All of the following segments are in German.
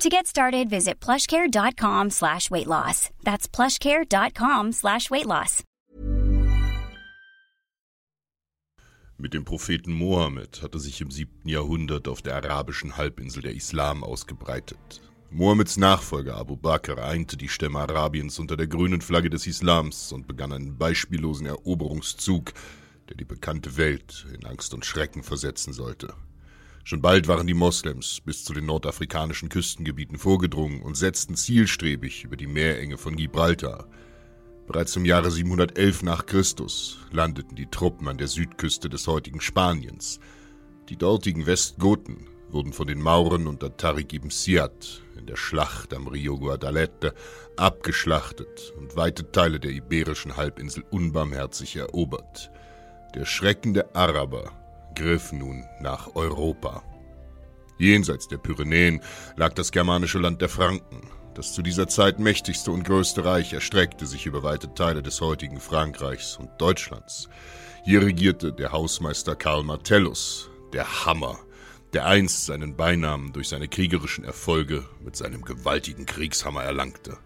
To get started, visit plushcare.com slash weight loss. That's plushcare.com slash weight loss. Mit dem Propheten Mohammed hatte sich im 7. Jahrhundert auf der arabischen Halbinsel der Islam ausgebreitet. Mohammeds Nachfolger Abu Bakr einte die Stämme Arabiens unter der grünen Flagge des Islams und begann einen beispiellosen Eroberungszug, der die bekannte Welt in Angst und Schrecken versetzen sollte. Schon bald waren die Moslems bis zu den nordafrikanischen Küstengebieten vorgedrungen und setzten zielstrebig über die Meerenge von Gibraltar. Bereits im Jahre 711 nach Christus landeten die Truppen an der Südküste des heutigen Spaniens. Die dortigen Westgoten wurden von den Mauren unter Tariq ibn Siad in der Schlacht am Rio Guadalete abgeschlachtet und weite Teile der iberischen Halbinsel unbarmherzig erobert. Der Schrecken der Araber griff nun nach Europa. Jenseits der Pyrenäen lag das germanische Land der Franken, das zu dieser Zeit mächtigste und größte Reich erstreckte sich über weite Teile des heutigen Frankreichs und Deutschlands. Hier regierte der Hausmeister Karl Martellus, der Hammer, der einst seinen Beinamen durch seine kriegerischen Erfolge mit seinem gewaltigen Kriegshammer erlangte.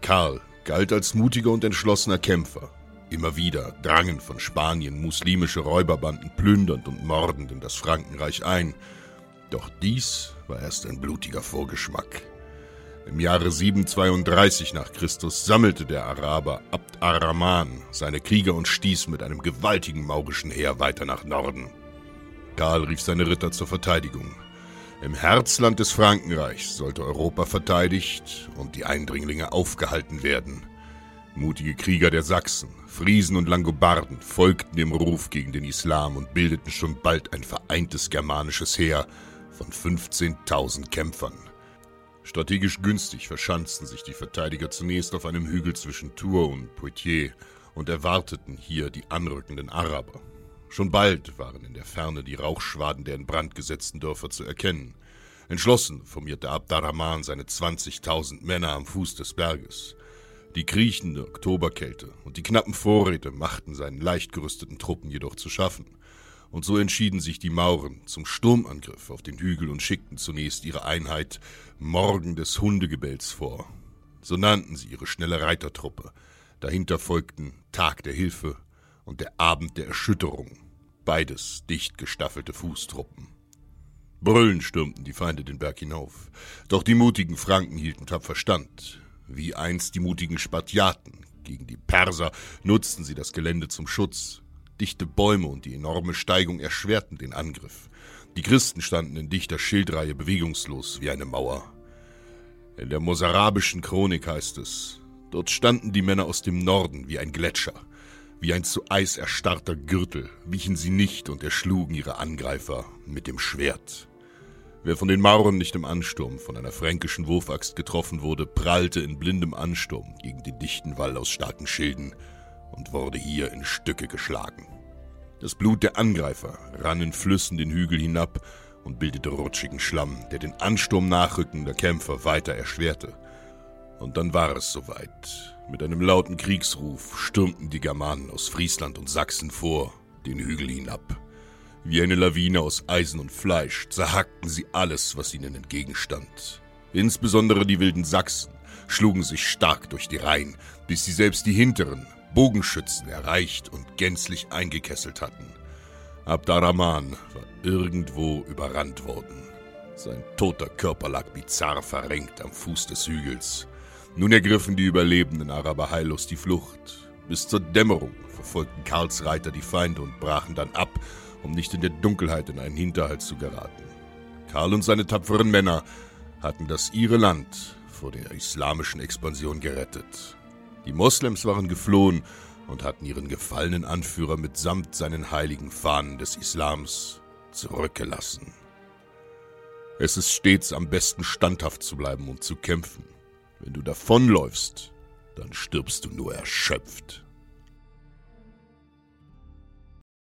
Karl galt als mutiger und entschlossener Kämpfer. Immer wieder drangen von Spanien muslimische Räuberbanden plündernd und mordend in das Frankenreich ein. Doch dies war erst ein blutiger Vorgeschmack. Im Jahre 732 nach Christus sammelte der Araber Abd ar-Rahman seine Krieger und stieß mit einem gewaltigen maurischen Heer weiter nach Norden. Karl rief seine Ritter zur Verteidigung. Im Herzland des Frankenreichs sollte Europa verteidigt und die Eindringlinge aufgehalten werden. Mutige Krieger der Sachsen, Friesen und Langobarden folgten dem Ruf gegen den Islam und bildeten schon bald ein vereintes germanisches Heer von 15.000 Kämpfern. Strategisch günstig verschanzten sich die Verteidiger zunächst auf einem Hügel zwischen Tours und Poitiers und erwarteten hier die anrückenden Araber. Schon bald waren in der Ferne die Rauchschwaden der in Brand gesetzten Dörfer zu erkennen. Entschlossen formierte Abdarrahman seine 20.000 Männer am Fuß des Berges. Die kriechende Oktoberkälte und die knappen Vorräte machten seinen leicht gerüsteten Truppen jedoch zu schaffen. Und so entschieden sich die Mauren zum Sturmangriff auf den Hügel und schickten zunächst ihre Einheit Morgen des Hundegebells vor. So nannten sie ihre schnelle Reitertruppe. Dahinter folgten Tag der Hilfe und der Abend der Erschütterung, beides dicht gestaffelte Fußtruppen. Brüllend stürmten die Feinde den Berg hinauf, doch die mutigen Franken hielten tapfer stand. Wie einst die mutigen Spartiaten gegen die Perser nutzten sie das Gelände zum Schutz. Dichte Bäume und die enorme Steigung erschwerten den Angriff. Die Christen standen in dichter Schildreihe bewegungslos wie eine Mauer. In der mosarabischen Chronik heißt es, dort standen die Männer aus dem Norden wie ein Gletscher. Wie ein zu Eis erstarrter Gürtel wichen sie nicht und erschlugen ihre Angreifer mit dem Schwert. Wer von den Mauren nicht im Ansturm von einer fränkischen Wurfaxt getroffen wurde, prallte in blindem Ansturm gegen den dichten Wall aus starken Schilden und wurde hier in Stücke geschlagen. Das Blut der Angreifer rann in Flüssen den Hügel hinab und bildete rutschigen Schlamm, der den Ansturm nachrückender Kämpfer weiter erschwerte. Und dann war es soweit. Mit einem lauten Kriegsruf stürmten die Germanen aus Friesland und Sachsen vor, den Hügel hinab. Wie eine Lawine aus Eisen und Fleisch zerhackten sie alles, was ihnen entgegenstand. Insbesondere die wilden Sachsen schlugen sich stark durch die Reihen, bis sie selbst die hinteren Bogenschützen erreicht und gänzlich eingekesselt hatten. Abdarrahman war irgendwo überrannt worden. Sein toter Körper lag bizarr verrenkt am Fuß des Hügels. Nun ergriffen die überlebenden Araber heillos die Flucht. Bis zur Dämmerung verfolgten Karls Reiter die Feinde und brachen dann ab, um nicht in der Dunkelheit in einen Hinterhalt zu geraten. Karl und seine tapferen Männer hatten das ihre Land vor der islamischen Expansion gerettet. Die Moslems waren geflohen und hatten ihren gefallenen Anführer mitsamt seinen heiligen Fahnen des Islams zurückgelassen. Es ist stets am besten standhaft zu bleiben und zu kämpfen. Wenn du davonläufst, dann stirbst du nur erschöpft.